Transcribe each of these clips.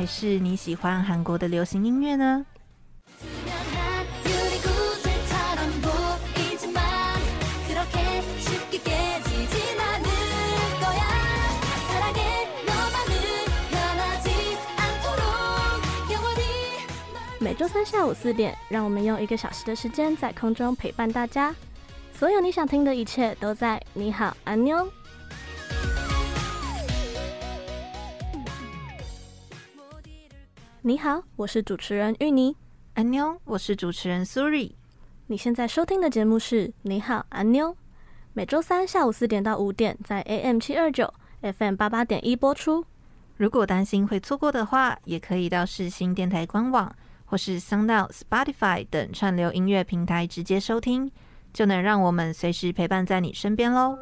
还是你喜欢韩国的流行音乐呢？周三下午四点，让我们用一个小时的时间在空中陪伴大家。所有你想听的一切都在你好，安妞。你好，我是主持人芋泥。安妞，我是主持人苏瑞。你现在收听的节目是你好，安妞。每周三下午四点到五点，在 AM 七二九 FM 八八点一播出。如果担心会错过的话，也可以到世新电台官网。或是 SoundOut、Spotify 等串流音乐平台直接收听，就能让我们随时陪伴在你身边喽。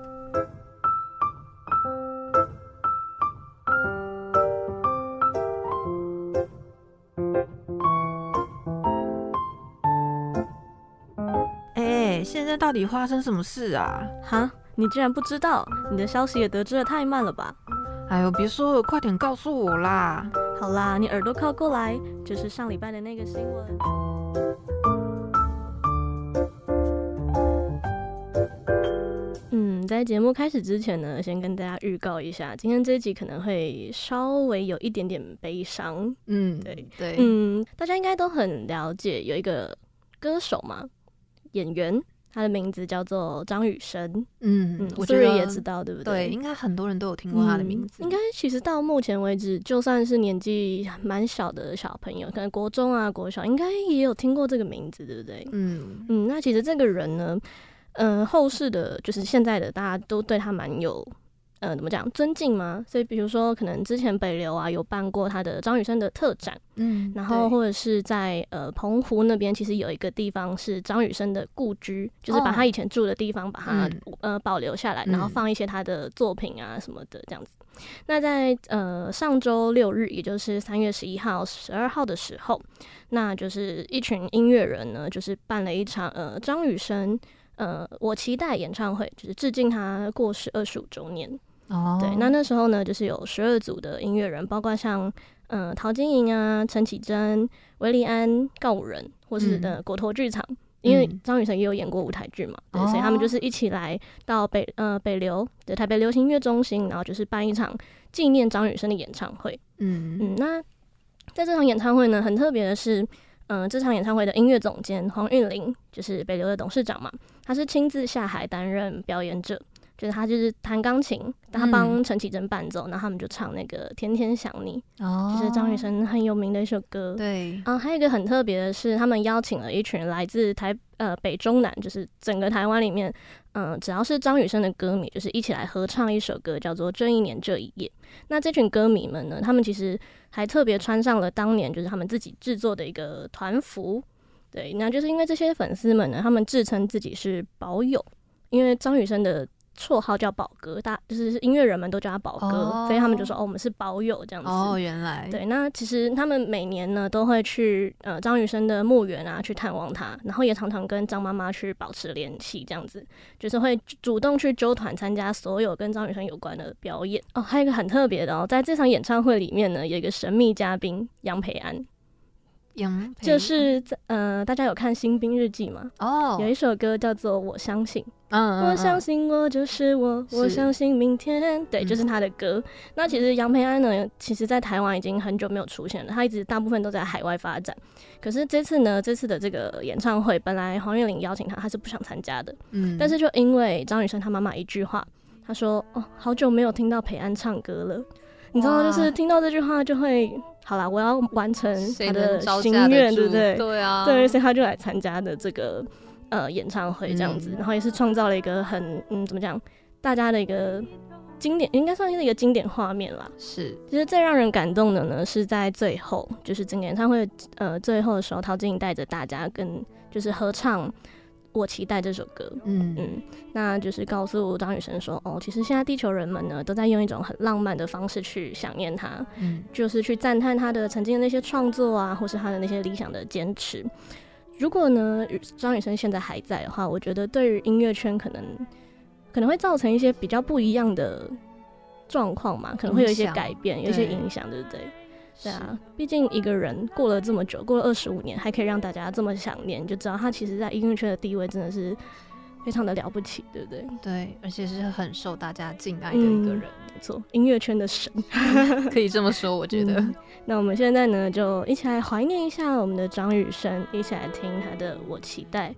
哎，现在到底发生什么事啊？哈，你竟然不知道？你的消息也得知的太慢了吧？哎呦，别说了，快点告诉我啦！好啦，你耳朵靠过来，就是上礼拜的那个新闻。嗯，在节目开始之前呢，先跟大家预告一下，今天这一集可能会稍微有一点点悲伤。嗯，对对，嗯，大家应该都很了解，有一个歌手嘛，演员。他的名字叫做张雨生，嗯嗯，我觉得也知道，对不对？对，应该很多人都有听过他的名字。嗯、应该其实到目前为止，就算是年纪蛮小的小朋友，可能国中啊、国小，应该也有听过这个名字，对不对？嗯嗯，那其实这个人呢，嗯、呃，后世的，就是现在的大家都对他蛮有。呃，怎么讲？尊敬吗？所以比如说，可能之前北流啊有办过他的张雨生的特展，嗯，然后或者是在呃澎湖那边，其实有一个地方是张雨生的故居，就是把他以前住的地方把它、哦、呃保留下来，然后放一些他的作品啊什么的这样子。嗯、那在呃上周六日，也就是三月十一号、十二号的时候，那就是一群音乐人呢，就是办了一场呃张雨生呃我期待演唱会，就是致敬他过世二十五周年。哦，对，那那时候呢，就是有十二组的音乐人，包括像嗯陶晶莹啊、陈绮贞、韦礼安、告五人，或是的果陀剧场，嗯、因为张雨生也有演过舞台剧嘛，对，所以他们就是一起来到北呃北流的台北流行音乐中心，然后就是办一场纪念张雨生的演唱会。嗯。嗯，那在这场演唱会呢，很特别的是，嗯、呃，这场演唱会的音乐总监黄韵玲就是北流的董事长嘛，他是亲自下海担任表演者。就是他就是弹钢琴，他帮陈绮贞伴奏，然后他们就唱那个《天天想你》，哦，就是张雨生很有名的一首歌。对，啊，还有一个很特别的是，他们邀请了一群来自台呃北中南，就是整个台湾里面，嗯、呃，只要是张雨生的歌迷，就是一起来合唱一首歌，叫做《这一年这一夜》。那这群歌迷们呢，他们其实还特别穿上了当年就是他们自己制作的一个团服。对，那就是因为这些粉丝们呢，他们自称自己是保友，因为张雨生的。绰号叫宝哥，大就是音乐人们都叫他宝哥，oh. 所以他们就说哦，我们是宝友这样子。哦，原来对。那其实他们每年呢都会去呃张雨生的墓园啊去探望他，然后也常常跟张妈妈去保持联系，这样子就是会主动去纠团参加所有跟张雨生有关的表演。哦，还有一个很特别的哦，在这场演唱会里面呢，有一个神秘嘉宾杨培安。就是在呃，大家有看《新兵日记》吗？哦，oh. 有一首歌叫做《我相信》，嗯，我相信我就是我，我相信明天，对，就是他的歌。嗯、那其实杨培安呢，其实在台湾已经很久没有出现了，他一直大部分都在海外发展。可是这次呢，这次的这个演唱会，本来黄韵玲邀请他，他是不想参加的，嗯，但是就因为张雨生他妈妈一句话，他说：“哦，好久没有听到培安唱歌了。”你知道，就是听到这句话就会，好啦，我要完成他的心愿，对不对？对啊，对，所以他就来参加的这个呃演唱会这样子，嗯、然后也是创造了一个很嗯怎么讲，大家的一个经典，应该算是一个经典画面啦。是，其实最让人感动的呢，是在最后，就是整个演唱会呃最后的时候，陶晶莹带着大家跟就是合唱。我期待这首歌，嗯。嗯，那就是告诉张雨生说，哦，其实现在地球人们呢，都在用一种很浪漫的方式去想念他，嗯，就是去赞叹他的曾经的那些创作啊，或是他的那些理想的坚持。如果呢，张雨生现在还在的话，我觉得对于音乐圈可能可能会造成一些比较不一样的状况嘛，可能会有一些改变，有一些影响，对不对？对啊，毕竟一个人过了这么久，过了二十五年，还可以让大家这么想念，就知道他其实在音乐圈的地位真的是非常的了不起，对不对？对，而且是很受大家敬爱的一个人，嗯、没错，音乐圈的神，可以这么说，我觉得、嗯。那我们现在呢，就一起来怀念一下我们的张雨生，一起来听他的《我期待》。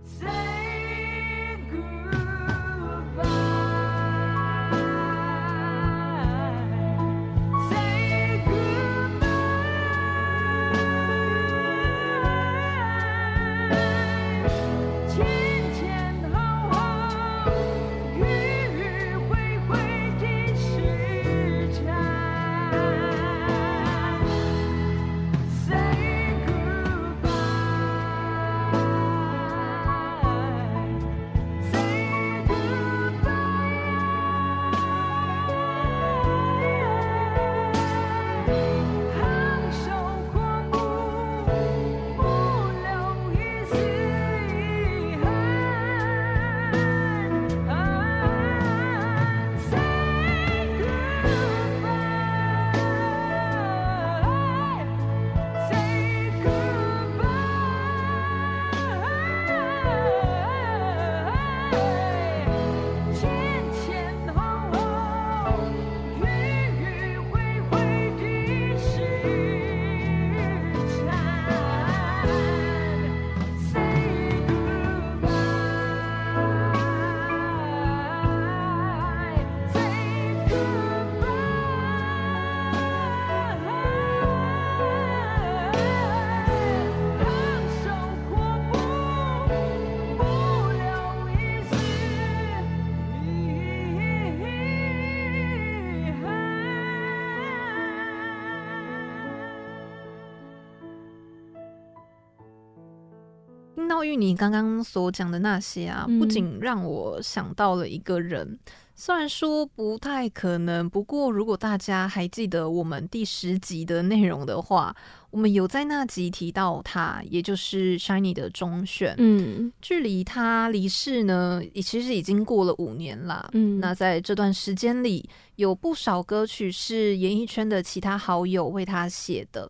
听到你刚刚所讲的那些啊，不仅让我想到了一个人，嗯、虽然说不太可能，不过如果大家还记得我们第十集的内容的话，我们有在那集提到他，也就是 SHINee 的中选。嗯，距离他离世呢，也其实已经过了五年啦。嗯，那在这段时间里，有不少歌曲是演艺圈的其他好友为他写的。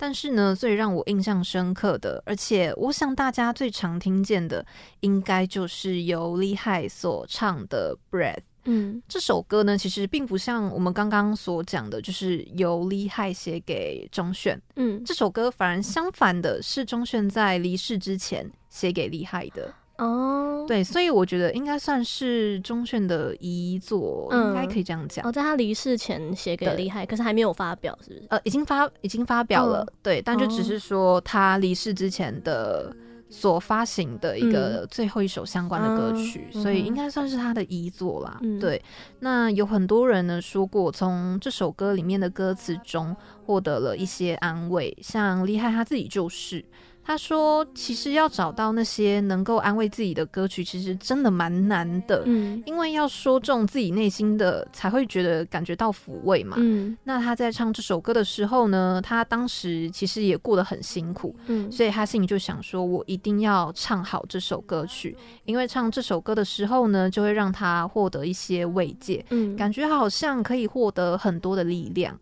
但是呢，最让我印象深刻的，而且我想大家最常听见的，应该就是由 Lee Hi 所唱的《Breath》。嗯，这首歌呢，其实并不像我们刚刚所讲的，就是由 Lee Hi 写给钟铉。嗯，这首歌反而相反的是钟铉在离世之前写给 Lee Hi 的。哦，对，所以我觉得应该算是钟铉的遗作，嗯、应该可以这样讲。哦，在他离世前写给 Lee Hi，可是还没有发表，是不是？呃，已经发，已经发表了，哦、对，但就只是说他离世之前的所发行的一个最后一首相关的歌曲，嗯、所以应该算是他的遗作啦。嗯、对，那有很多人呢说过，从这首歌里面的歌词中获得了一些安慰，像 Lee Hi 他自己就是。他说：“其实要找到那些能够安慰自己的歌曲，其实真的蛮难的。嗯，因为要说中自己内心的，才会觉得感觉到抚慰嘛。嗯，那他在唱这首歌的时候呢，他当时其实也过得很辛苦。嗯，所以他心里就想说，我一定要唱好这首歌曲，因为唱这首歌的时候呢，就会让他获得一些慰藉。嗯，感觉好像可以获得很多的力量。”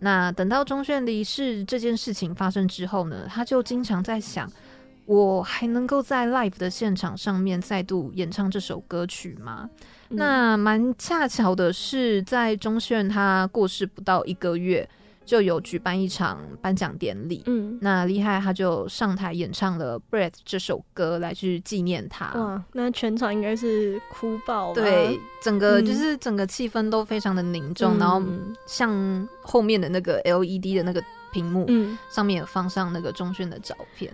那等到钟铉离世这件事情发生之后呢，他就经常在想，我还能够在 live 的现场上面再度演唱这首歌曲吗？嗯、那蛮恰巧的是，在钟铉他过世不到一个月，就有举办一场颁奖典礼。嗯，那 Li-Hai 他就上台演唱了《Breath》这首歌来去纪念他。哇，那全场应该是哭爆了。对，整个就是整个气氛都非常的凝重，嗯、然后像后面的那个 LED 的那个屏幕，嗯，上面也放上那个钟铉的照片。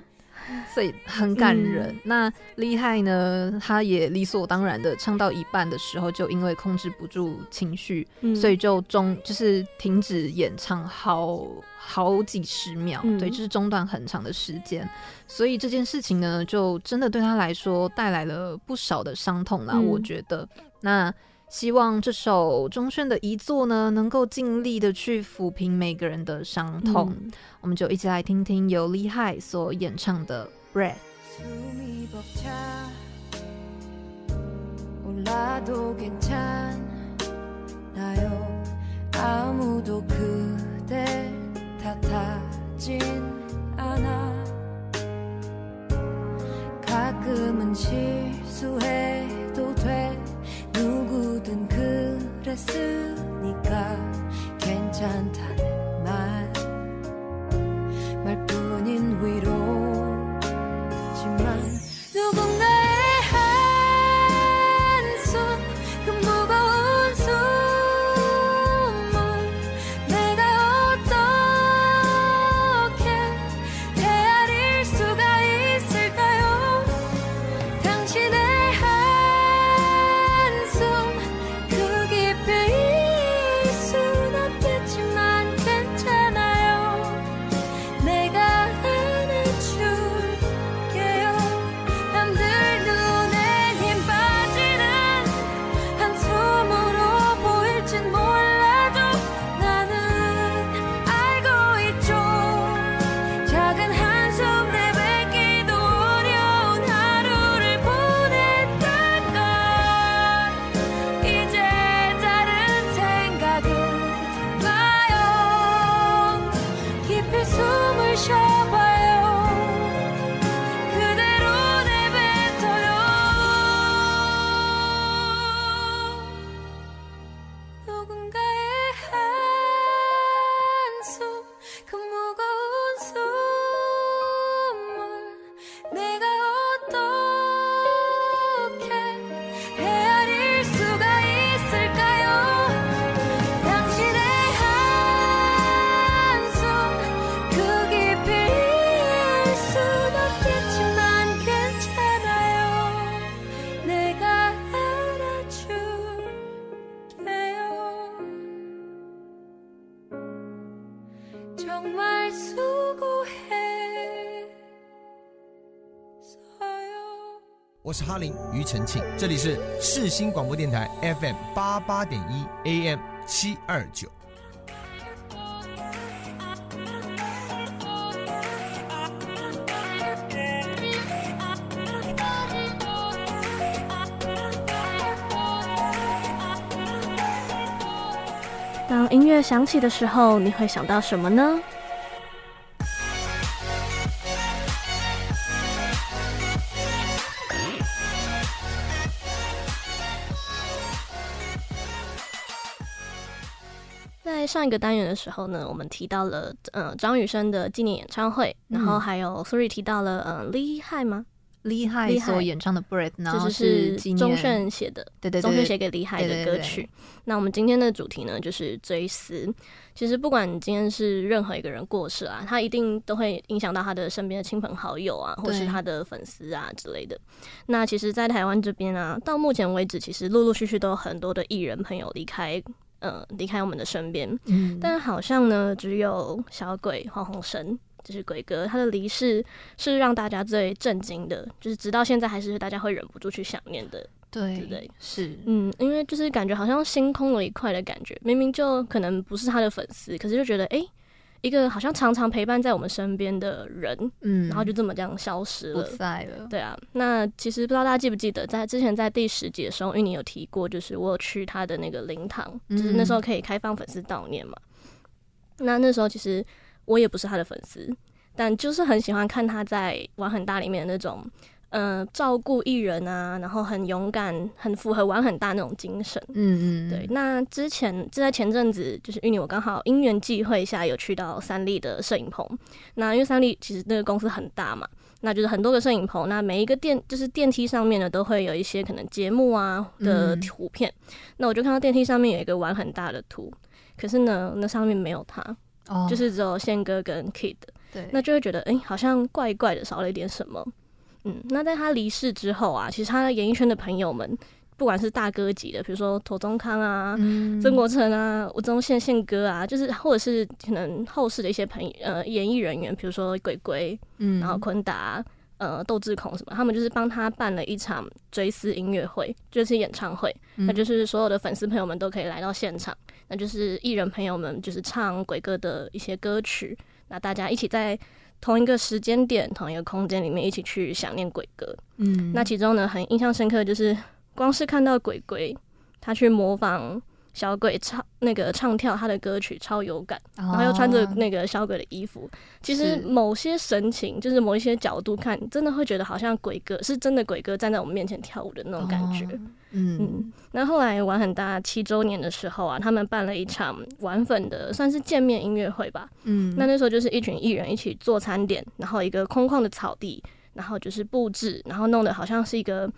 所以很感人。嗯、那 Li-Hai 呢？他也理所当然的唱到一半的时候，就因为控制不住情绪，嗯、所以就中就是停止演唱好好几十秒，嗯、对，就是中断很长的时间。所以这件事情呢，就真的对他来说带来了不少的伤痛啦。嗯、我觉得那。希望这首钟铉的遗作呢，能够尽力的去抚平每个人的伤痛。嗯、我们就一起来听听由 Li-Hai 所演唱的《Breath》。 누구든 그랬으니까 괜찮다는 말. 말뿐인 위로 是哈林庾澄庆，这里是世新广播电台 FM 八八点一 AM 七二九。当音乐响起的时候，你会想到什么呢？上一个单元的时候呢，我们提到了呃张雨生的纪念演唱会，嗯、然后还有 Suri 提到了呃 Li-Hai 吗？Li-Hai 所演唱的 Breath，然后是钟铉写的，对对，钟铉写给 Li-Hai 的歌曲。那我们今天的主题呢，就是追思。其实不管今天是任何一个人过世啊，他一定都会影响到他的身边的亲朋好友啊，或是他的粉丝啊之类的。那其实，在台湾这边啊，到目前为止，其实陆陆续续都有很多的艺人朋友离开。呃，离开我们的身边，嗯，但好像呢，只有小鬼黄鸿升，就是鬼哥，他的离世是让大家最震惊的，就是直到现在还是大家会忍不住去想念的，对，对不对？是，嗯，因为就是感觉好像心空了一块的感觉，明明就可能不是他的粉丝，可是就觉得，哎、欸。一个好像常常陪伴在我们身边的人，嗯，然后就这么这样消失了，不在了。对啊，那其实不知道大家记不记得，在之前在第十集的时候，因为你有提过，就是我有去他的那个灵堂，就是那时候可以开放粉丝悼念嘛。嗯、那那时候其实我也不是他的粉丝，但就是很喜欢看他在玩很大里面的那种。呃，照顾艺人啊，然后很勇敢，很符合玩很大那种精神。嗯嗯，对。那之前就在前阵子，就是玉女我刚好因缘际会下有去到三立的摄影棚。那因为三立其实那个公司很大嘛，那就是很多个摄影棚。那每一个电就是电梯上面呢，都会有一些可能节目啊的图片。嗯、那我就看到电梯上面有一个玩很大的图，可是呢，那上面没有他，哦、就是只有宪哥跟 Kid。对，那就会觉得，哎、欸，好像怪怪的，少了一点什么。嗯，那在他离世之后啊，其实他演艺圈的朋友们，不管是大哥级的，比如说庹宗康啊、嗯、曾国城啊、吴宗宪宪哥啊，就是或者是可能后世的一些朋友呃演艺人员，比如说鬼鬼，嗯，然后坤达、呃窦智孔什么，他们就是帮他办了一场追思音乐会，就是演唱会，嗯、那就是所有的粉丝朋友们都可以来到现场，那就是艺人朋友们就是唱鬼哥的一些歌曲，那大家一起在。同一个时间点、同一个空间里面一起去想念鬼哥，嗯，那其中呢，很印象深刻，就是光是看到鬼鬼他去模仿小鬼唱那个唱跳他的歌曲，超有感，然后又穿着那个小鬼的衣服，其实某些神情，就是某一些角度看，真的会觉得好像鬼哥是真的鬼哥站在我们面前跳舞的那种感觉。嗯。嗯，那后来玩很大七周年的时候啊，他们办了一场玩粉的算是见面音乐会吧。嗯，那那时候就是一群艺人一起做餐点，然后一个空旷的草地，然后就是布置，然后弄得好像是一个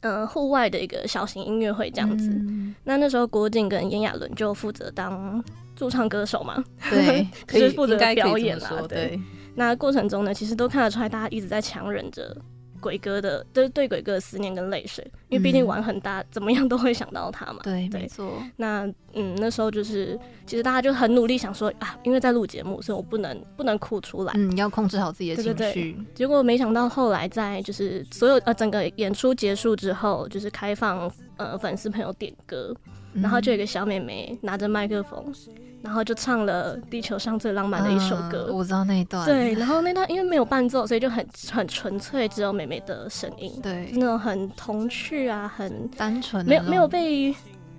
呃户外的一个小型音乐会这样子。嗯、那那时候郭靖跟炎亚纶就负责当驻唱歌手嘛，对，就是负责表演啦。对，对，那过程中呢，其实都看得出来，大家一直在强忍着。鬼哥的，就是对鬼哥的思念跟泪水，因为毕竟玩很大，嗯、怎么样都会想到他嘛。对，对没错。那嗯，那时候就是，其实大家就很努力想说啊，因为在录节目，所以我不能不能哭出来。嗯，要控制好自己的情绪。结果没想到后来在就是所有呃整个演出结束之后，就是开放呃粉丝朋友点歌，嗯、然后就有一个小妹妹拿着麦克风。然后就唱了地球上最浪漫的一首歌，嗯、我知道那一段。对，然后那段因为没有伴奏，所以就很很纯粹，只有妹妹的声音。对，那种很童趣啊，很单纯，没有没有被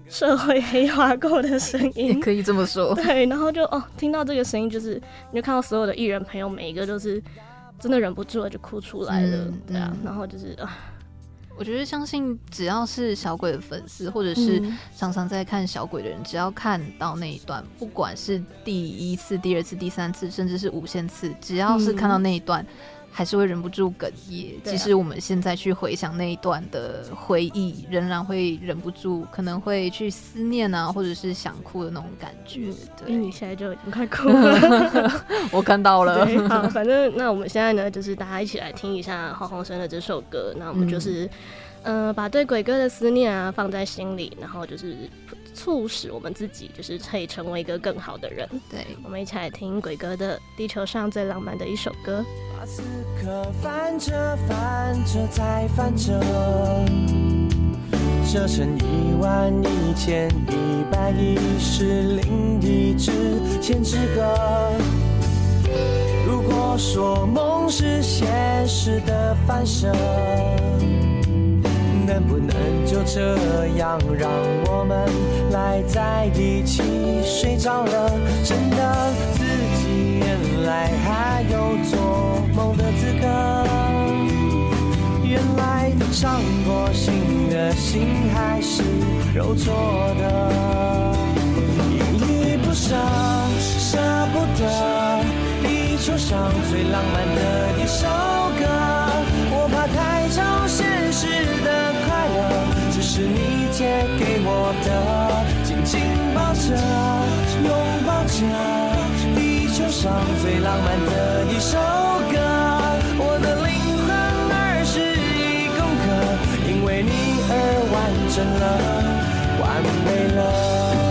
社会黑化过的声音，也可以这么说。对，然后就哦，听到这个声音，就是你就看到所有的艺人朋友，每一个都是真的忍不住了，就哭出来了。嗯、对啊，然后就是啊。我觉得相信只要是小鬼的粉丝，或者是常常在看小鬼的人，只要看到那一段，不管是第一次、第二次、第三次，甚至是无限次，只要是看到那一段。还是会忍不住哽咽。其实我们现在去回想那一段的回忆，仍然会忍不住，可能会去思念啊，或者是想哭的那种感觉。对，因为你现在就已经快哭了，我看到了。好，反正那我们现在呢，就是大家一起来听一下黄鸿生的这首歌。那我们就是，嗯、呃，把对鬼哥的思念啊放在心里，然后就是。促使我们自己就是可以成为一个更好的人。对，我们一起来听鬼哥的《地球上最浪漫的一首歌》。把此刻翻着翻着再翻着，折成一万一千一百一十零一只千纸鹤。如果说梦是现实的反射。能不能就这样让我们赖在一起睡着了？真的自己原来还有做梦的资格。原来伤过心的心还是肉做的，依依不舍，舍不得，地球上最浪漫的一首歌，我怕太超现实这。是你借给我的，紧紧抱着，拥抱着，地球上最浪漫的一首歌。我的灵魂二十一公克，因为你而完整了，完美了。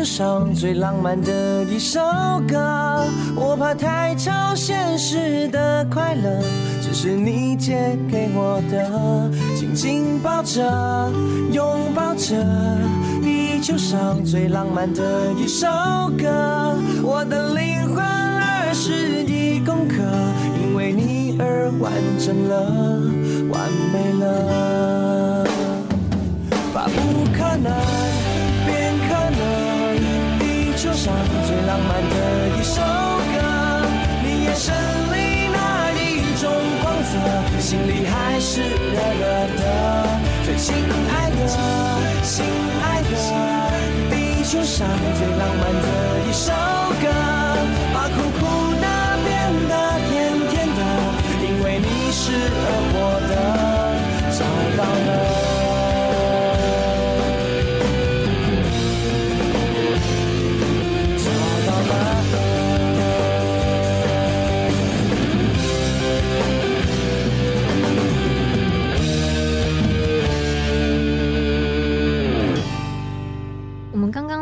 世，上最浪漫的一首歌，我怕太超现实的快乐，只是你借给我的，紧紧抱着，拥抱着，地球上最浪漫的一首歌。我的灵魂二十一公克，因为你而完整了，完美了，把不可能浪漫的一首歌，你眼神里那一种光泽，心里还是热热的，最亲爱的，亲爱的，地球上最浪漫的一首歌，把苦苦的变得甜甜的，因为你是而活的，找到了。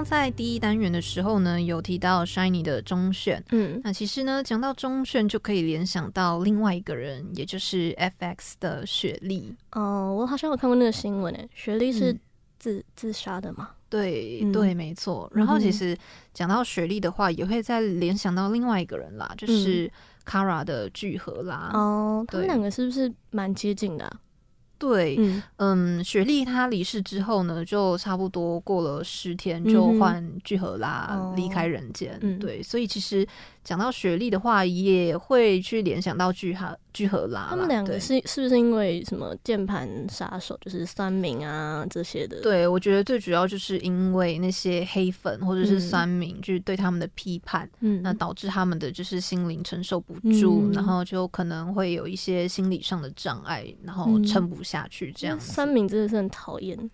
在第一单元的时候呢，有提到 SHINee 的中选，嗯，那其实呢，讲到中选就可以联想到另外一个人，也就是 FX 的雪莉。哦，我好像有看过那个新闻诶，雪莉是自、嗯、自杀的吗？对对，没错。然后其实讲到雪莉的话，也会再联想到另外一个人啦，就是 Kara 的聚合啦。哦，他们两个是不是蛮接近的、啊？对，嗯，嗯，雪莉她离世之后呢，就差不多过了十天，就换聚合拉离开人间。嗯、对，所以其实讲到雪莉的话，也会去联想到聚合、聚合啦。他们两个是是不是因为什么键盘杀手，就是酸民啊这些的？对，我觉得最主要就是因为那些黑粉或者是酸民，嗯、就是对他们的批判，嗯，那导致他们的就是心灵承受不住，嗯、然后就可能会有一些心理上的障碍，然后撑不下去这样。酸民真的是很讨厌。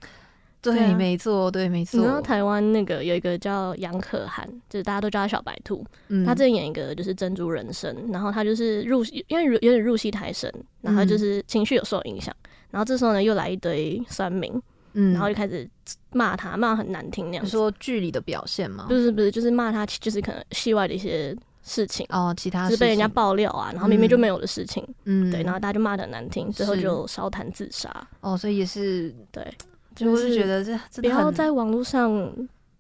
对，对啊、没错，对，没错。你知道台湾那个有一个叫杨可涵，就是大家都叫他小白兔。嗯，他之前演一个就是珍珠人生，然后他就是入戏，因为有点入戏太深，然后就是情绪有受影响。嗯、然后这时候呢，又来一堆酸民，嗯，然后就开始骂他，骂很难听那样。你说剧里的表现吗？不是不是，就是骂他，就是可能戏外的一些事情哦，其他是被人家爆料啊，然后明明就没有的事情，嗯，对，然后大家就骂的很难听，最后就烧炭自杀。哦，所以也是对。就是觉得这不要在网络上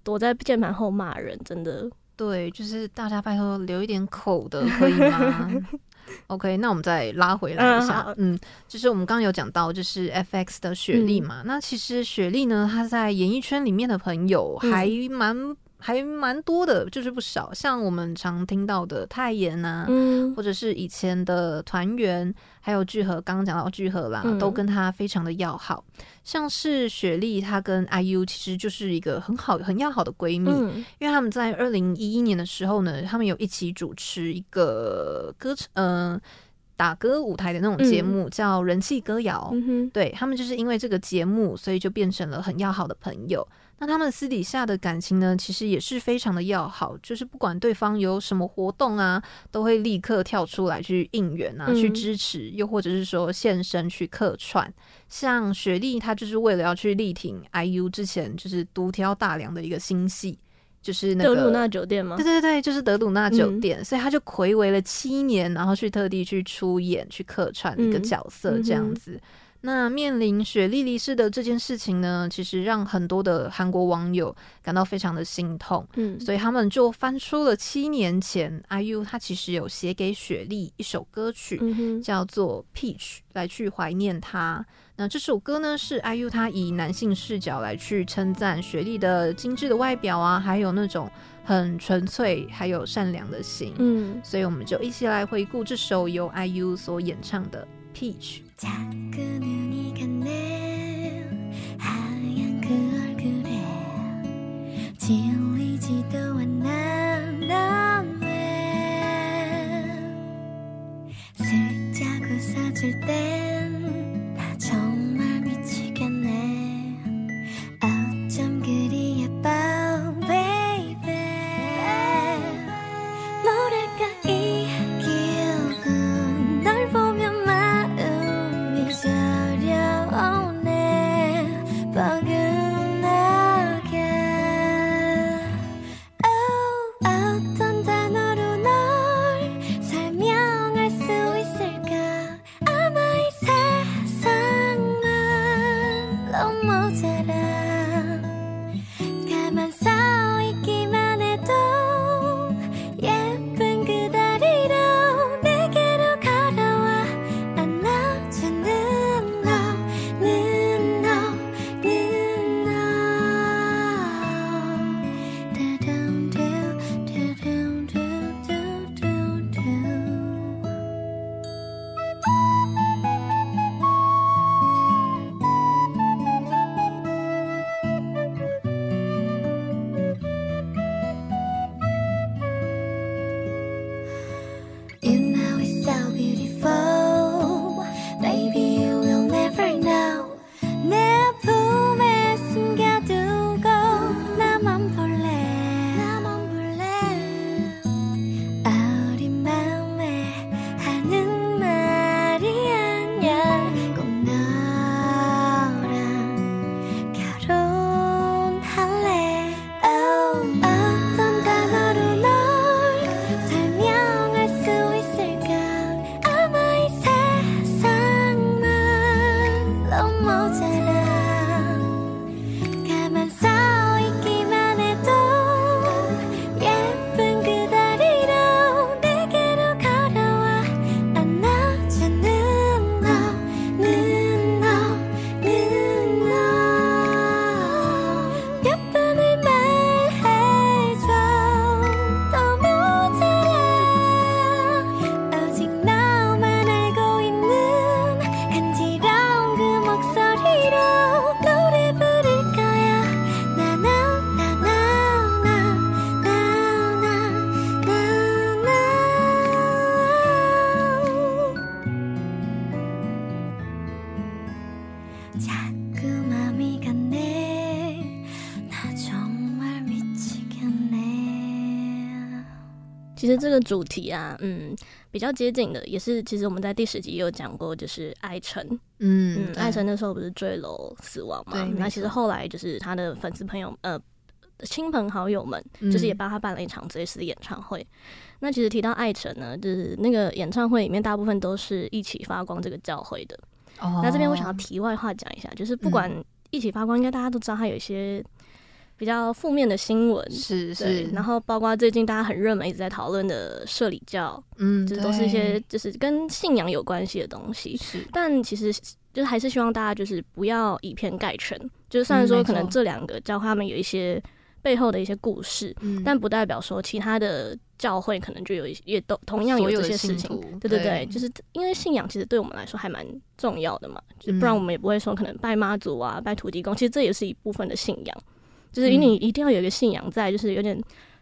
躲在键盘后骂人，真的。对，就是大家拜托留一点口德，可以吗？OK，那我们再拉回来一下，嗯，嗯，就是我们刚刚有讲到，就是 FX 的雪莉嘛。嗯、那其实雪莉呢，她在演艺圈里面的朋友还蛮。嗯还蛮多的，就是不少，像我们常听到的泰妍啊，嗯、或者是以前的团员，还有聚合，刚刚讲到聚合啦，嗯、都跟他非常的要好。像是雪莉，她跟 IU 其实就是一个很好、很要好的闺蜜，嗯、因为他们在二零一一年的时候呢，他们有一起主持一个歌，嗯、呃，打歌舞台的那种节目，嗯、叫《人气歌谣》。嗯、对，他们就是因为这个节目，所以就变成了很要好的朋友。那他们私底下的感情呢，其实也是非常的要好，就是不管对方有什么活动啊，都会立刻跳出来去应援啊，嗯、去支持，又或者是说现身去客串。像雪莉，她就是为了要去力挺 IU 之前就是独挑大梁的一个新戏，就是那个德鲁纳酒店吗？对对对，就是德鲁纳酒店，嗯、所以他就睽违了七年，然后去特地去出演去客串一个角色这样子。嗯嗯那面临雪莉离世的这件事情呢，其实让很多的韩国网友感到非常的心痛。嗯，所以他们就翻出了七年前 IU 他其实有写给雪莉一首歌曲，嗯、叫做《Peach》，来去怀念她。那这首歌呢，是 IU 他以男性视角来去称赞雪莉的精致的外表啊，还有那种很纯粹还有善良的心。嗯，所以我们就一起来回顾这首由 IU 所演唱的《Peach》。땐 好吗？其实这个主题啊，嗯，比较接近的，也是其实我们在第十集也有讲过，就是艾辰，嗯嗯，艾辰那时候不是坠楼死亡嘛？对，那其实后来就是他的粉丝朋友，呃，亲朋好友们，就是也帮他办了一场追思的演唱会。嗯、那其实提到艾辰呢，就是那个演唱会里面大部分都是一起发光这个教会的。哦，那这边我想要题外话讲一下，就是不管一起发光，应该大家都知道他有一些。比较负面的新闻是是，然后包括最近大家很热门一直在讨论的社理教，嗯，这都是一些就是跟信仰有关系的东西。是，但其实就是还是希望大家就是不要以偏概全。就是虽然说可能这两个教会他们有一些背后的一些故事，嗯，但不代表说其他的教会可能就有一些也都同样有这些事情。对对对，就是因为信仰其实对我们来说还蛮重要的嘛，就不然我们也不会说可能拜妈祖啊、拜土地公，其实这也是一部分的信仰。就是因为你一定要有一个信仰在，就是有点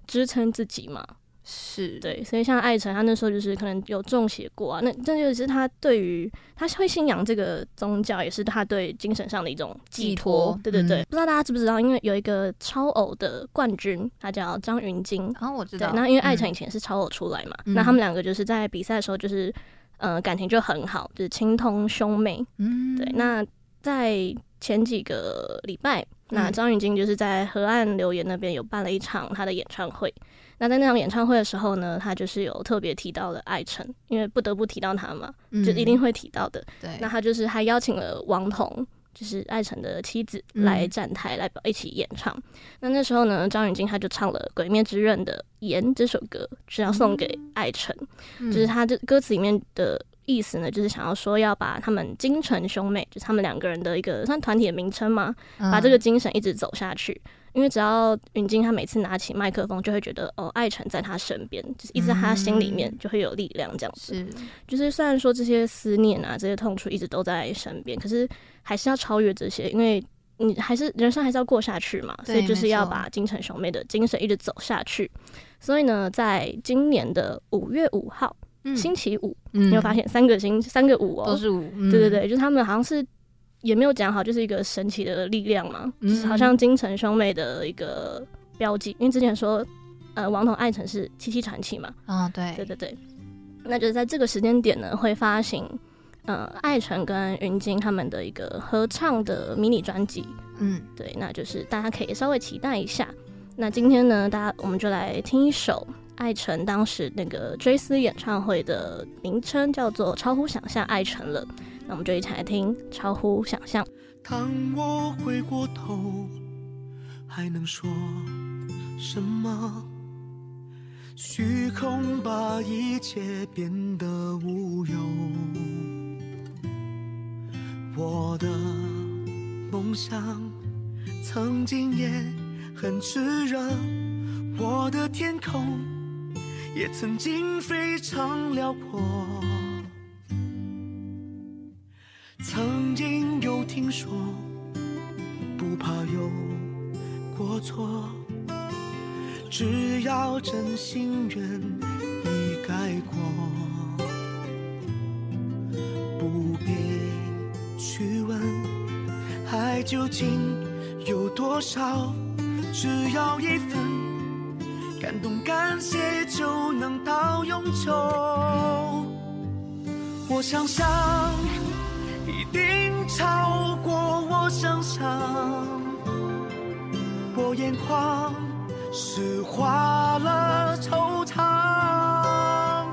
支撑自己嘛。是对，所以像艾辰他那时候就是可能有中邪过啊，那这就是他对于他会信仰这个宗教，也是他对精神上的一种寄托。对对对，嗯、不知道大家知不知道，因为有一个超偶的冠军，他叫张云京。啊、哦，我知道。对，那因为艾辰以前是超偶出来嘛，嗯、那他们两个就是在比赛的时候就是呃感情就很好，就是情同兄妹。嗯，对。那在前几个礼拜。那张雨京就是在河岸留言那边有办了一场他的演唱会。那在那场演唱会的时候呢，他就是有特别提到了艾辰，因为不得不提到他嘛，就一定会提到的。对，那他就是还邀请了王彤，就是艾辰的妻子来站台来一起演唱。那那时候呢，张雨京他就唱了《鬼灭之刃》的《炎》这首歌，是要送给艾成，就是他这歌词里面的。意思呢，就是想要说要把他们精诚兄妹，就是他们两个人的一个算团体的名称嘛，嗯、把这个精神一直走下去。因为只要云晶他每次拿起麦克风，就会觉得哦，爱成在他身边，就是一直在他心里面就会有力量这样子。是，就是虽然说这些思念啊，这些痛楚一直都在身边，可是还是要超越这些，因为你还是人生还是要过下去嘛，所以就是要把精诚兄妹的精神一直走下去。所以呢，在今年的五月五号。星期五，嗯、你有发现三个星三个五哦，都是五。嗯、对对对，就是他们好像是也没有讲好，就是一个神奇的力量嘛，嗯、就是好像金城兄妹的一个标记。因为之前说，呃，王彤爱城是七七传奇嘛，啊、哦，对，对对对，那就是在这个时间点呢，会发行呃艾成跟云晶他们的一个合唱的迷你专辑。嗯，对，那就是大家可以稍微期待一下。那今天呢，大家我们就来听一首。艾成当时那个追思演唱会的名称叫做《超乎想象爱成了》，那我们就一起来听《超乎想象》。当我回过头，还能说什么？虚空把一切变得无忧。我的梦想曾经也很炽热，我的天空。也曾经非常辽阔，曾经有听说，不怕有过错，只要真心愿意改过，不必去问爱究竟有多少，只要一份。感动感谢就能到永久，我想象一定超过我想象，我眼眶湿化了惆怅，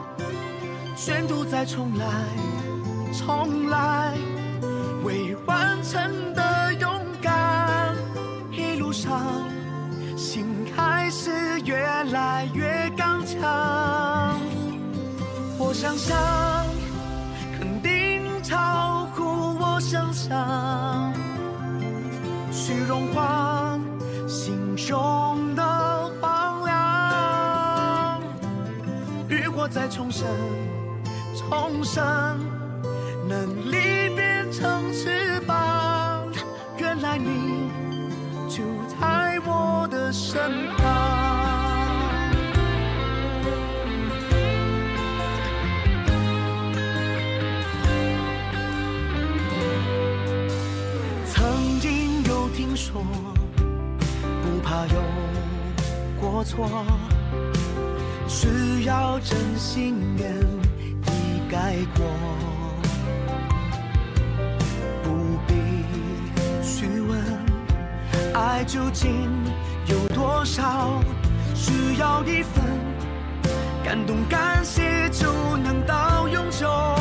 全都再重来，重来，未完成的勇敢，一路上。还是越来越刚强，我想象肯定超乎我想象，去融化心中的荒凉。如果再重生，重生，能力变成翅膀，原来你就在我的身旁，哪有过错，需要真心愿意概括，不必去问爱究竟有多少，需要一份感动感谢就能到永久。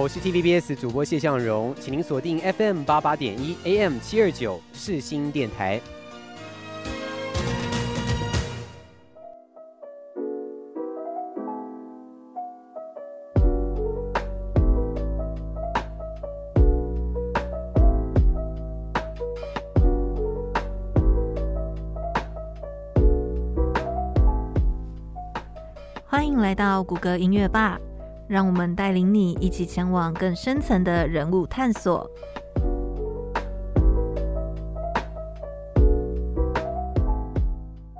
我是 TVBS 主播谢向荣，请您锁定 FM 八八点一 AM 七二九世新电台。欢迎来到谷歌音乐吧。让我们带领你一起前往更深层的人物探索。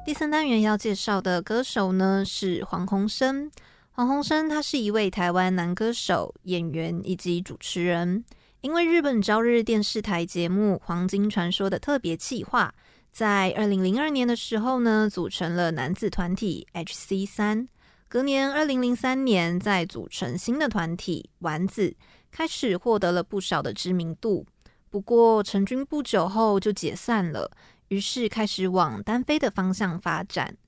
第三单元要介绍的歌手呢，是黄鸿升。黄鸿升他是一位台湾男歌手、演员以及主持人。因为日本朝日电视台节目《黄金传说》的特别企划，在二零零二年的时候呢，组成了男子团体 H.C. 三。隔年，二零零三年，再组成新的团体丸子，开始获得了不少的知名度。不过，成军不久后就解散了，于是开始往单飞的方向发展。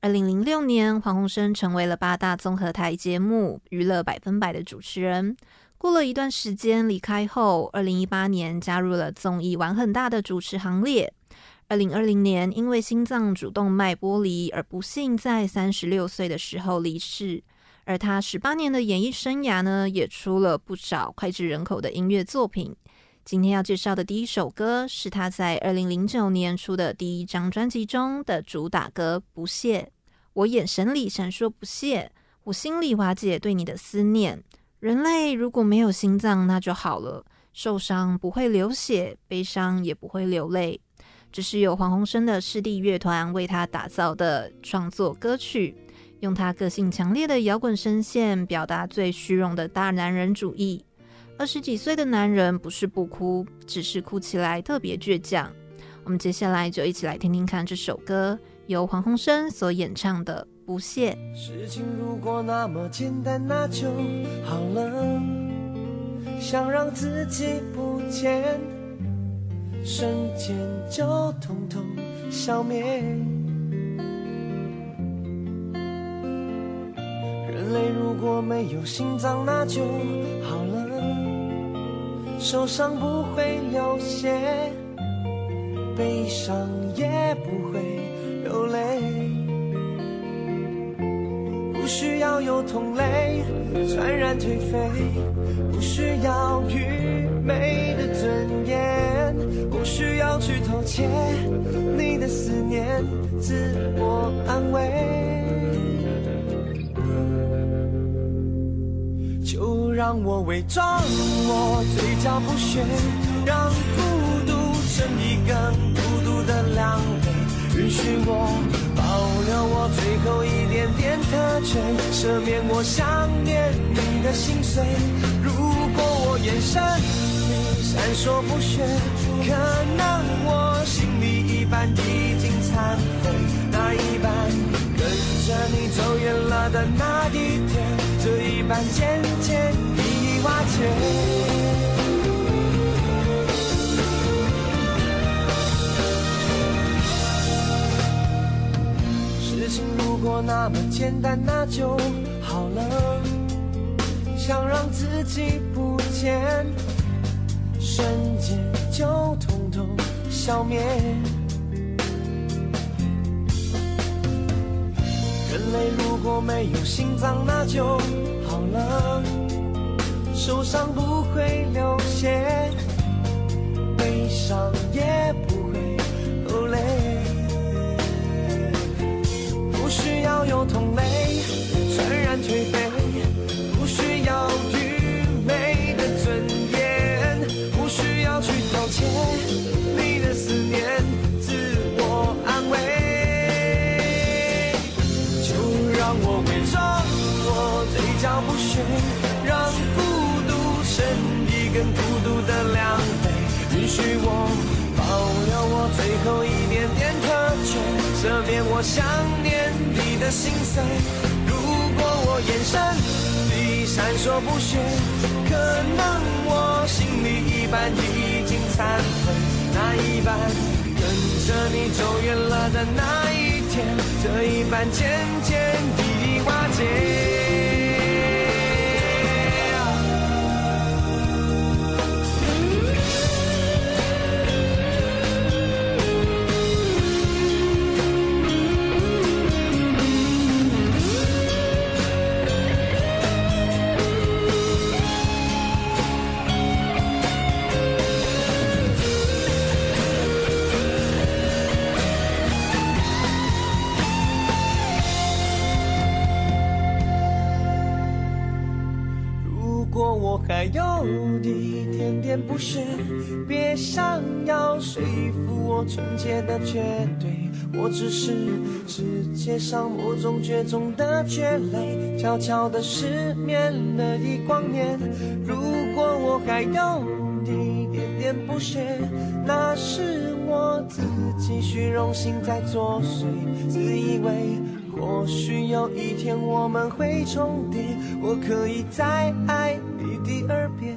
二零零六年，黄鸿升成为了八大综合台节目《娱乐百分百》的主持人。过了一段时间离开后，二零一八年加入了综艺玩很大的主持行列。二零二零年，因为心脏主动脉剥离而不幸在三十六岁的时候离世。而他十八年的演艺生涯呢，也出了不少脍炙人口的音乐作品。今天要介绍的第一首歌，是他在二零零九年出的第一张专辑中的主打歌《不屑》。我眼神里闪烁不屑，我心里瓦解对你的思念。人类如果没有心脏，那就好了，受伤不会流血，悲伤也不会流泪。这是由黄鸿升的师弟乐团为他打造的创作歌曲，用他个性强烈的摇滚声线表达最虚荣的大男人主义。二十几岁的男人不是不哭，只是哭起来特别倔强。我们接下来就一起来听听看这首歌，由黄鸿升所演唱的《不屑》。事情如果那么简单，那就好了。想让自己不见。瞬间就统统消灭。人类如果没有心脏，那就好了。受伤不会流血，悲伤也不会流泪。不需要有同类，传染颓废，不需要愚昧的尊严，不需要去偷窃你的思念，自我安慰。就让我伪装我嘴角不屑，让孤独成一根孤独的两肋，允许我保。留我最后一点点特权，赦免我想念你的心碎。如果我眼神闪烁不眩，可能我心里一半已经残废。那一半跟着你走远了的那一天，这一半渐渐已瓦解。事情如果那么简单，那就好了。想让自己不见，瞬间就统统消灭。人类如果没有心脏，那就好了。受伤不会流血，悲伤也不会流泪。不需要有同类，全然颓废，不需要愚昧去剽窃你的思念，自我安慰。就让我伪装我嘴角不屑，让孤独成一根孤独的两倍，允许我保留我最后一点点特权。赦免我想念你的心碎。如果我眼神里闪烁不眩，可能我心里一半已残分。那一半跟着你走远了的那一天，这一半渐渐已瓦解。别想要说服我纯洁的绝对，我只是世界上某种绝种的蕨类，悄悄的失眠了一光年。如果我还有一点点不屑，那是我自己虚荣心在作祟，自以为或许有一天我们会重叠，我可以再爱你。第二遍。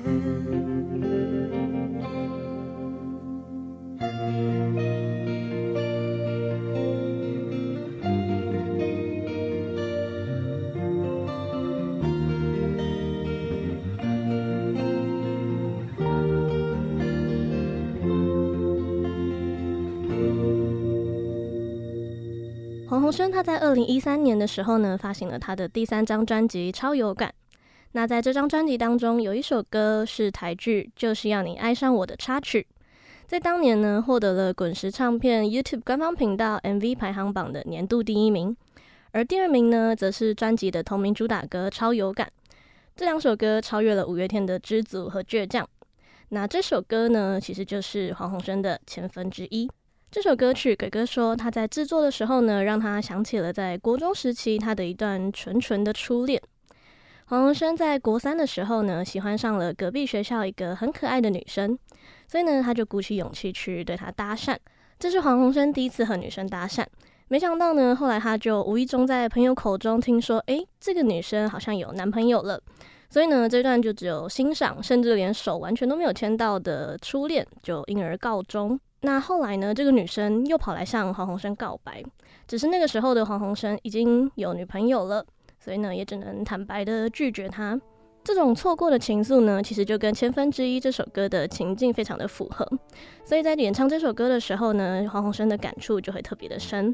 黄鸿升他在二零一三年的时候呢，发行了他的第三张专辑《超有感》。那在这张专辑当中，有一首歌是台剧《就是要你爱上我》的插曲，在当年呢获得了滚石唱片 YouTube 官方频道 MV 排行榜的年度第一名，而第二名呢则是专辑的同名主打歌《超有感》。这两首歌超越了五月天的《知足》和《倔强》。那这首歌呢，其实就是黄鸿升的千分之一。这首歌曲，鬼哥说他在制作的时候呢，让他想起了在国中时期他的一段纯纯的初恋。黄鸿升在国三的时候呢，喜欢上了隔壁学校一个很可爱的女生，所以呢，他就鼓起勇气去对她搭讪。这是黄鸿升第一次和女生搭讪，没想到呢，后来他就无意中在朋友口中听说，诶，这个女生好像有男朋友了，所以呢，这段就只有欣赏，甚至连手完全都没有牵到的初恋就因而告终。那后来呢，这个女生又跑来向黄鸿升告白，只是那个时候的黄鸿升已经有女朋友了。所以呢，也只能坦白的拒绝她。这种错过的情愫呢，其实就跟《千分之一》这首歌的情境非常的符合。所以在演唱这首歌的时候呢，黄鸿升的感触就会特别的深。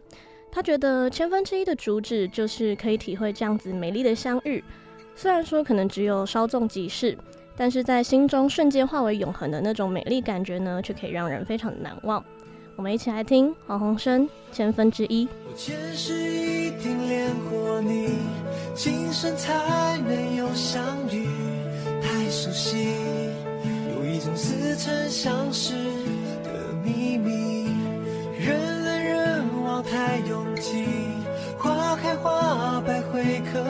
他觉得《千分之一》的主旨就是可以体会这样子美丽的相遇，虽然说可能只有稍纵即逝，但是在心中瞬间化为永恒的那种美丽感觉呢，却可以让人非常的难忘。我们一起来听黄鸿升《千分之一》。我前世一定恋过你，今生才没有相遇，太熟悉，有一种似曾相识的秘密，人来人往太拥挤，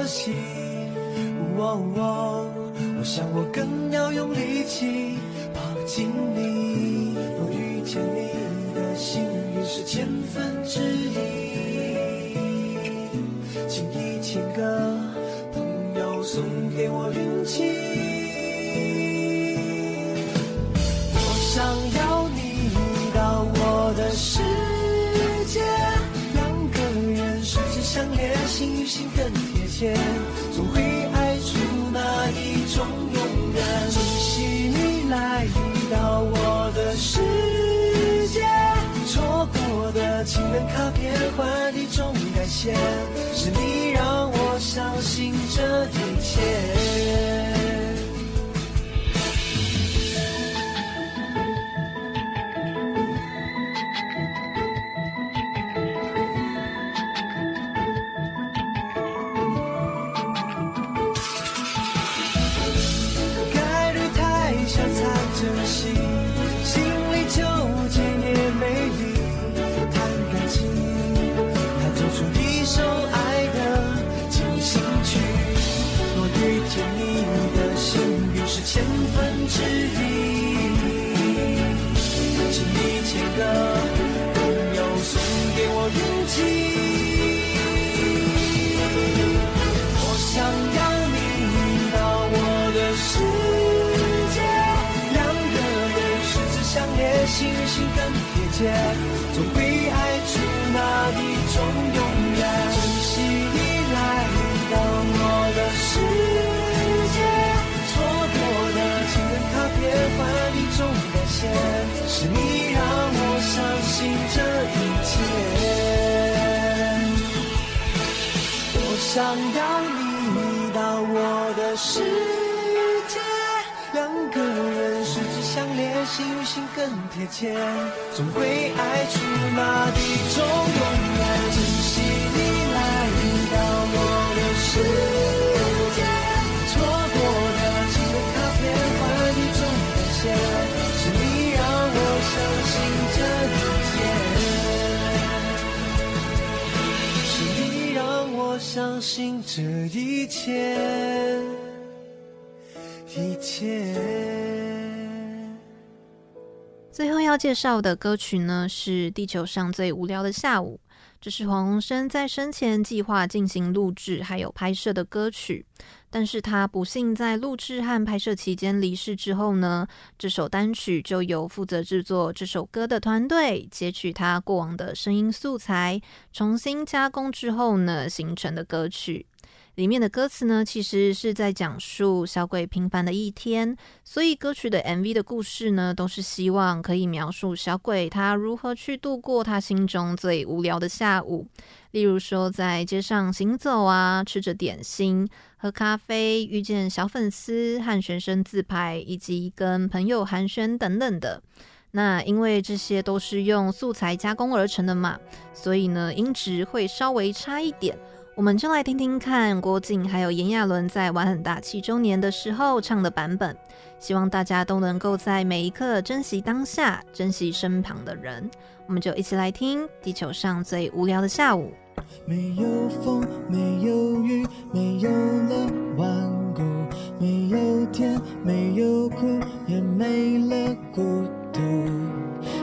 起。哦哦，我想我更要用力气抱紧你。我遇见你的幸运是千分之一，请一千个朋友送给我运气。心与心更贴切，能靠变换的种感谢总会爱出那一种永远。珍惜你来到我的世界，错过的情人卡片换一种感谢，是你让我相信这一切。我想要更贴切。总会爱出那一种永远，珍惜你来到我的世界，错过的情人卡片换一种感谢，是你让我相信这一切，是你让我相信这一切，一切。最后要介绍的歌曲呢，是《地球上最无聊的下午》，这是黄鸿升在生前计划进行录制还有拍摄的歌曲，但是他不幸在录制和拍摄期间离世之后呢，这首单曲就由负责制作这首歌的团队截取他过往的声音素材，重新加工之后呢，形成的歌曲。里面的歌词呢，其实是在讲述小鬼平凡的一天，所以歌曲的 MV 的故事呢，都是希望可以描述小鬼他如何去度过他心中最无聊的下午，例如说在街上行走啊，吃着点心、喝咖啡，遇见小粉丝和学生自拍，以及跟朋友寒暄等等的。那因为这些都是用素材加工而成的嘛，所以呢，音质会稍微差一点。我们就来听听看郭靖还有炎亚纶在玩很大七周年的时候唱的版本，希望大家都能够在每一刻珍惜当下，珍惜身旁的人。我们就一起来听《地球上最无聊的下午》。没有风，没有雨，没有了顽固，没有甜，没有苦，也没了孤独。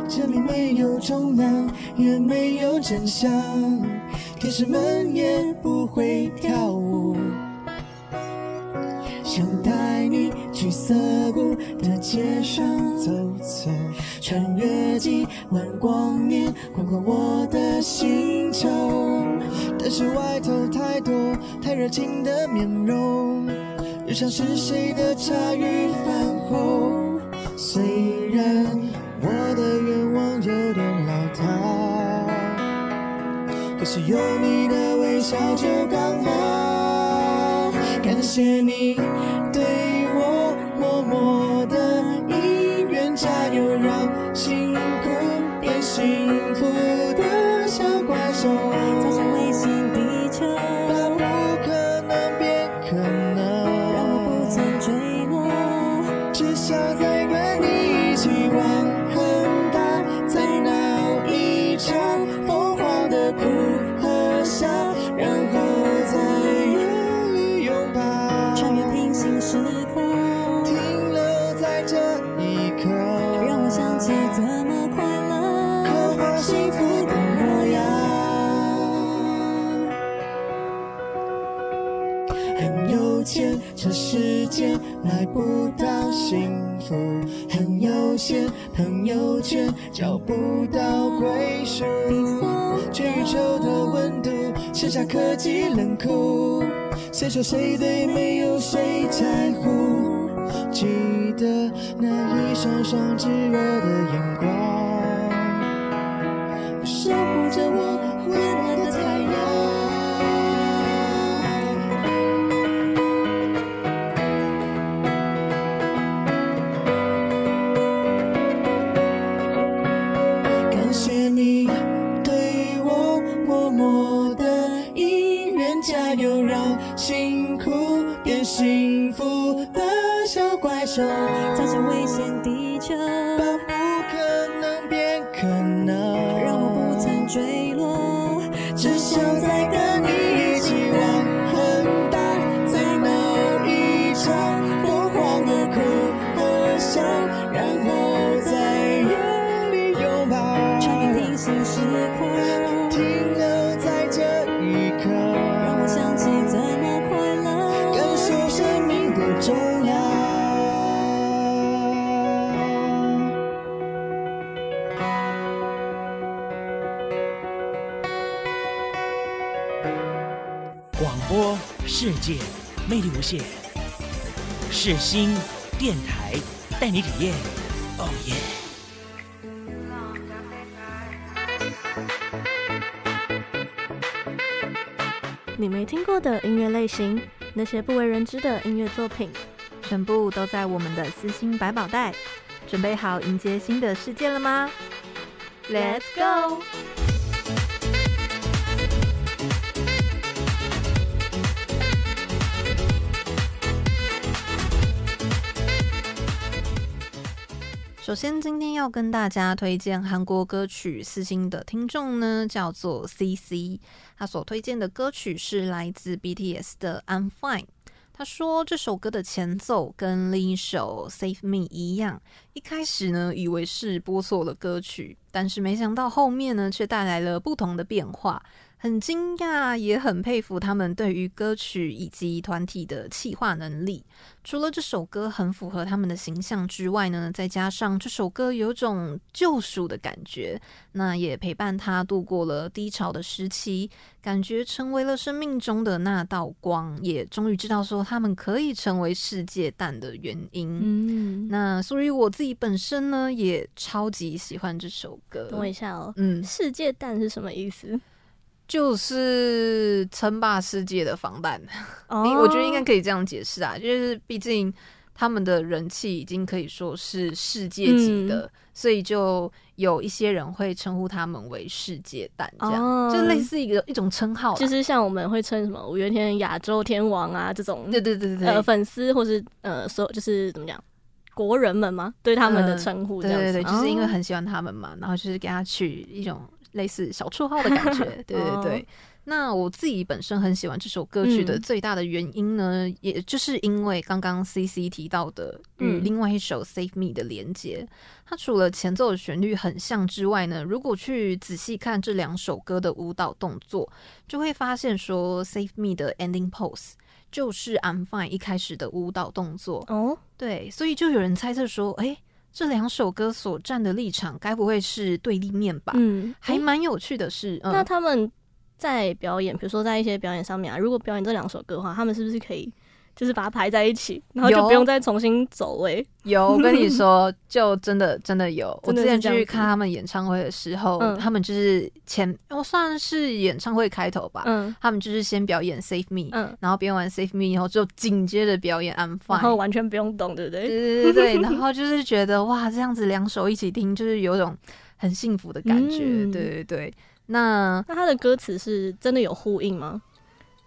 这里没有重量，也没有真相。天使们也不会跳舞，想带你去涩谷的街上走走，穿越几万光年，逛逛我的星球。但是外头太多太热情的面容，日常是谁的茶余饭后？虽然我的愿望有点老套。可是有你的微笑就刚好，谢你买不到幸福，很悠闲，朋友圈找不到归属。全宇宙的温度，剩下科技冷酷，谁说谁对，没有谁在乎。记得那一双双炙热的眼光，援加油，让辛苦变幸福的。小怪兽，造成危险地球，魅力无限，世新电台带你体验。哦耶！你没听过的音乐类型，那些不为人知的音乐作品，全部都在我们的私心百宝袋。准备好迎接新的世界了吗？Let's go！首先，今天要跟大家推荐韩国歌曲私心的听众呢，叫做 CC。他所推荐的歌曲是来自 BTS 的 I'm Fine。他说这首歌的前奏跟另一首 Save Me 一样，一开始呢以为是播错了歌曲，但是没想到后面呢却带来了不同的变化。很惊讶，也很佩服他们对于歌曲以及团体的企划能力。除了这首歌很符合他们的形象之外呢，再加上这首歌有种救赎的感觉，那也陪伴他度过了低潮的时期，感觉成为了生命中的那道光，也终于知道说他们可以成为世界蛋的原因。嗯，那所以我自己本身呢，也超级喜欢这首歌。等我一下哦，嗯，世界蛋是什么意思？就是称霸世界的防弹，你、oh. 我觉得应该可以这样解释啊，就是毕竟他们的人气已经可以说是世界级的，嗯、所以就有一些人会称呼他们为世界蛋，这样、oh. 就类似一个一种称号，就是像我们会称什么五月天亚洲天王啊这种，对对对对对，呃粉丝或是呃所就是怎么讲国人们吗？对他们的称呼对对对，就是因为很喜欢他们嘛，然后就是给他取一种。类似小绰号的感觉，对对对。那我自己本身很喜欢这首歌曲的最大的原因呢，嗯、也就是因为刚刚 CC 提到的与另外一首 Save Me 的连接。它除了前奏的旋律很像之外呢，如果去仔细看这两首歌的舞蹈动作，就会发现说 Save Me 的 ending pose 就是 I'm Fine 一开始的舞蹈动作哦。对，所以就有人猜测说，哎、欸。这两首歌所站的立场，该不会是对立面吧？嗯，还蛮有趣的是，那他们在表演，比如说在一些表演上面啊，如果表演这两首歌的话，他们是不是可以？就是把它排在一起，然后就不用再重新走位。有，我跟你 说，就真的真的有。我之前去看他们演唱会的时候，嗯、他们就是前，我算是演唱会开头吧。嗯，他们就是先表演 Save Me，嗯，然后表演完 Save Me 以后，就紧接着表演 I'm Fine，然后完全不用动，对不对？对对对对。然后就是觉得哇，这样子两首一起听，就是有种很幸福的感觉。嗯、对对对。那那他的歌词是真的有呼应吗？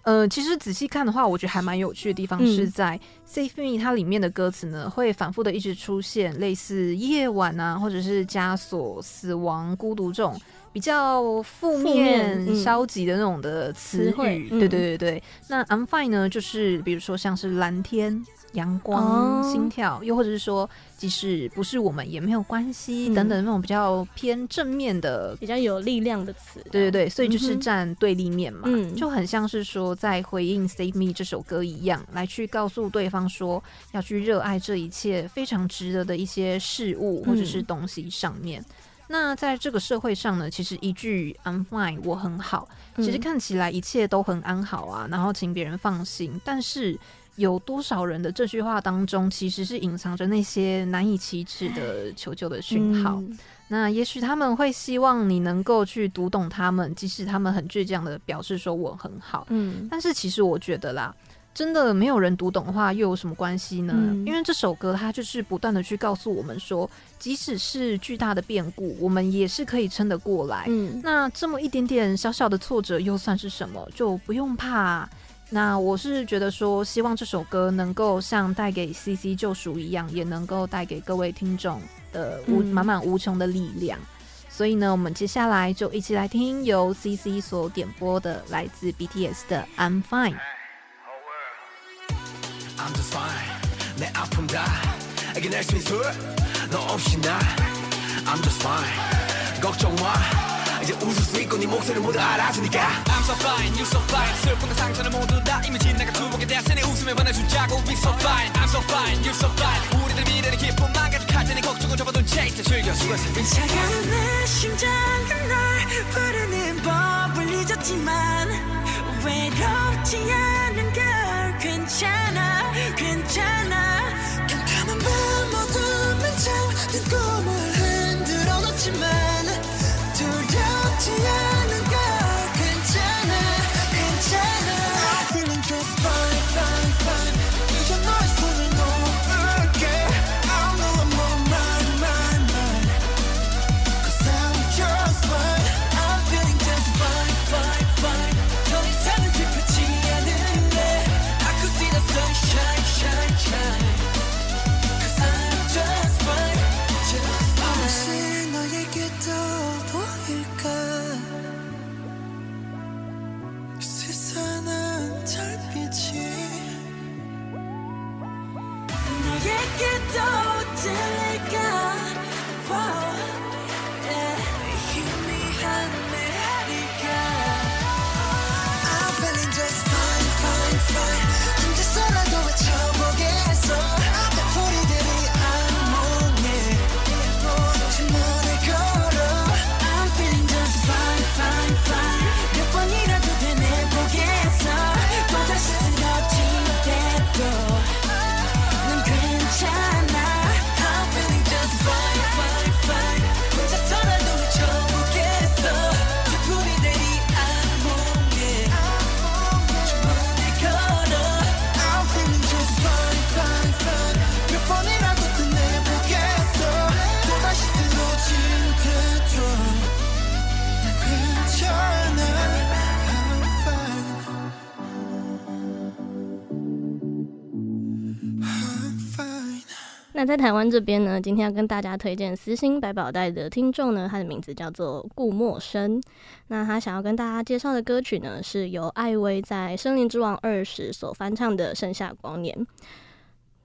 呃，其实仔细看的话，我觉得还蛮有趣的地方是在《Save Me》它里面的歌词呢，会反复的一直出现类似夜晚啊，或者是枷锁、死亡、孤独这种比较负面、消极的那种的词语。对对对对。那 I'm Fine 呢，就是比如说像是蓝天、阳光、哦、心跳，又或者是说，即使不是我们也没有关系、嗯、等等那种比较偏正面的、比较有力量的词。对对对，所以就是站对立面嘛，嗯、就很像是说在回应《Save Me》这首歌一样，来去告诉对方说要去热爱这一切非常值得的一些事物或者是东西上面。嗯那在这个社会上呢，其实一句 "I'm fine"，我很好，其实看起来一切都很安好啊，然后请别人放心。但是有多少人的这句话当中，其实是隐藏着那些难以启齿的求救的讯号？嗯、那也许他们会希望你能够去读懂他们，即使他们很倔强的表示说我很好。嗯，但是其实我觉得啦。真的没有人读懂的话，又有什么关系呢？嗯、因为这首歌它就是不断的去告诉我们说，即使是巨大的变故，我们也是可以撑得过来。嗯，那这么一点点小小的挫折又算是什么？就不用怕。那我是觉得说，希望这首歌能够像带给 CC 救赎一样，也能够带给各位听众的无满满无穷的力量。嗯、所以呢，我们接下来就一起来听由 CC 所点播的来自 BTS 的 I'm Fine。I'm just fine. 이제 웃을 수 있고 네 목소리를 모두 알아주니까. I'm so fine, you so fine. 슬픔과 상처는 모두 다 이미 지나가 두목에 대하으니 웃으며 보내주자고. We so fine, I'm so fine, you so fine. 우리들 미래는 기쁨만 가득할 테니 걱정은 접어둔 채 이제 즐겨 수고했어. 차가운 내 심장은 날 부르는 법을 잊었지만 那在台湾这边呢，今天要跟大家推荐私心百宝袋的听众呢，他的名字叫做顾陌生。那他想要跟大家介绍的歌曲呢，是由艾薇在《森林之王二》时所翻唱的《盛夏光年》。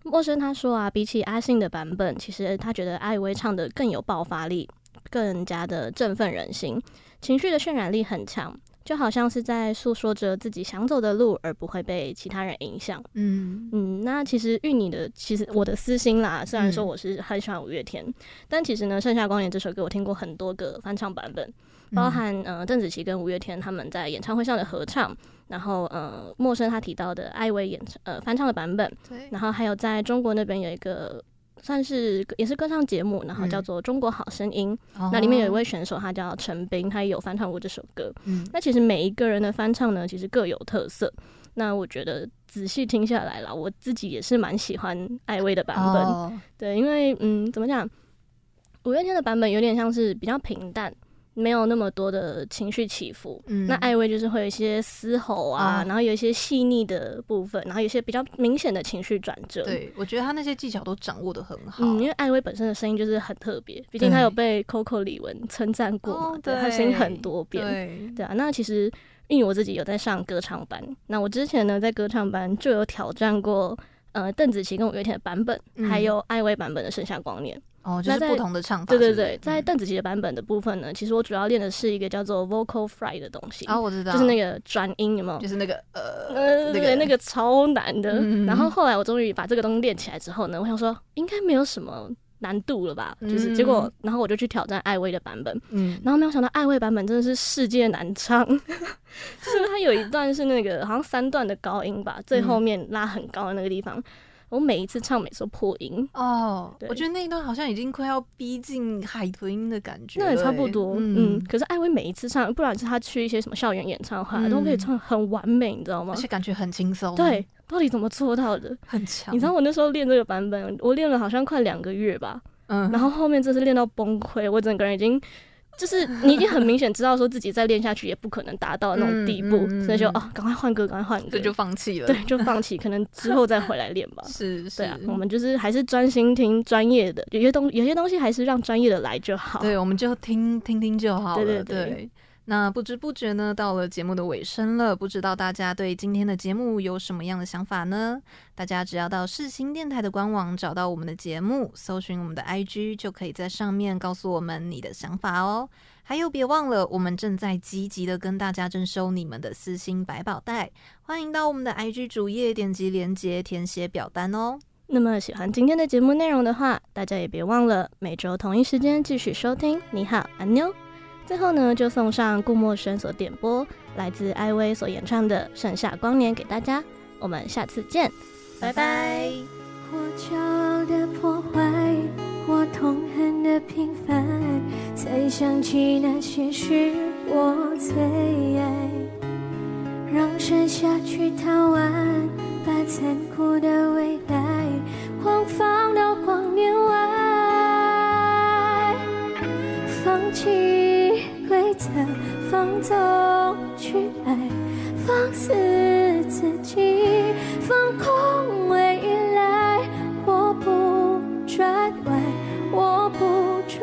陌生他说啊，比起阿信的版本，其实他觉得艾薇唱的更有爆发力，更加的振奋人心，情绪的渲染力很强。就好像是在诉说着自己想走的路，而不会被其他人影响。嗯嗯，那其实芋泥的，其实我的私心啦，虽然说我是很喜欢五月天，嗯、但其实呢，《盛夏光年》这首歌我听过很多个翻唱版本，包含呃邓紫棋跟五月天他们在演唱会上的合唱，然后呃陌生他提到的艾薇演唱呃翻唱的版本，对，然后还有在中国那边有一个。算是也是歌唱节目，然后叫做《中国好声音》，嗯，那里面有一位选手，他叫陈斌，他也有翻唱过这首歌。嗯，那其实每一个人的翻唱呢，其实各有特色。那我觉得仔细听下来了，我自己也是蛮喜欢艾薇的版本。哦，对，因为嗯，怎么讲，五月天的版本有点像是比较平淡。没有那么多的情绪起伏，嗯，那艾薇就是会有一些嘶吼啊，嗯、然后有一些细腻的部分，然后有一些比较明显的情绪转折。对，我觉得他那些技巧都掌握的很好。嗯，因为艾薇本身的声音就是很特别，毕竟他有被 Coco 李玟称赞过嘛，对，他声音很多变。对，对啊。那其实因为我自己有在上歌唱班，那我之前呢在歌唱班就有挑战过呃邓紫棋跟五月天的版本，嗯、还有艾薇版本的《盛夏光年》。哦，就是不同的唱法。对对对，在邓紫棋的版本的部分呢，其实我主要练的是一个叫做 vocal fry 的东西。啊，我知道，就是那个转音，有没有？就是那个呃对，那个那个超难的。然后后来我终于把这个东西练起来之后呢，我想说应该没有什么难度了吧？就是结果，然后我就去挑战艾薇的版本。嗯。然后没有想到艾薇版本真的是世界难唱，就是它有一段是那个好像三段的高音吧，最后面拉很高的那个地方。我每一次唱，每次都破音哦。Oh, 对我觉得那一段好像已经快要逼近海豚音的感觉。那也差不多，嗯，嗯。可是艾薇每一次唱，不管是她去一些什么校园演唱会，嗯、都可以唱很完美，你知道吗？而且感觉很轻松。对，到底怎么做到的？很强。你知道我那时候练这个版本，我练了好像快两个月吧。嗯。然后后面真是练到崩溃，我整个人已经。就是你已经很明显知道说自己再练下去也不可能达到那种地步，嗯嗯、所以就哦，赶快换歌，赶快换歌，就放弃了。对，就放弃，可能之后再回来练吧。是，是，对啊，我们就是还是专心听专业的，有些东有些东西还是让专业的来就好。对，我们就听听听就好了。对对对。对那不知不觉呢，到了节目的尾声了。不知道大家对今天的节目有什么样的想法呢？大家只要到世新电台的官网找到我们的节目，搜寻我们的 IG，就可以在上面告诉我们你的想法哦。还有，别忘了，我们正在积极的跟大家征收你们的私心百宝袋，欢迎到我们的 IG 主页点击链接填写表单哦。那么喜欢今天的节目内容的话，大家也别忘了每周同一时间继续收听。你好，安妞。最后呢，就送上顾默生所点播，来自艾薇所演唱的《盛夏光年》给大家。我们下次见，拜拜。我骄傲的破坏，我痛恨的平凡，才想起那些是我最爱。让盛夏去贪玩，把残酷的未来狂放到光年外，放弃。规则放纵去爱，放肆自己，放空未来。我不转弯，我不转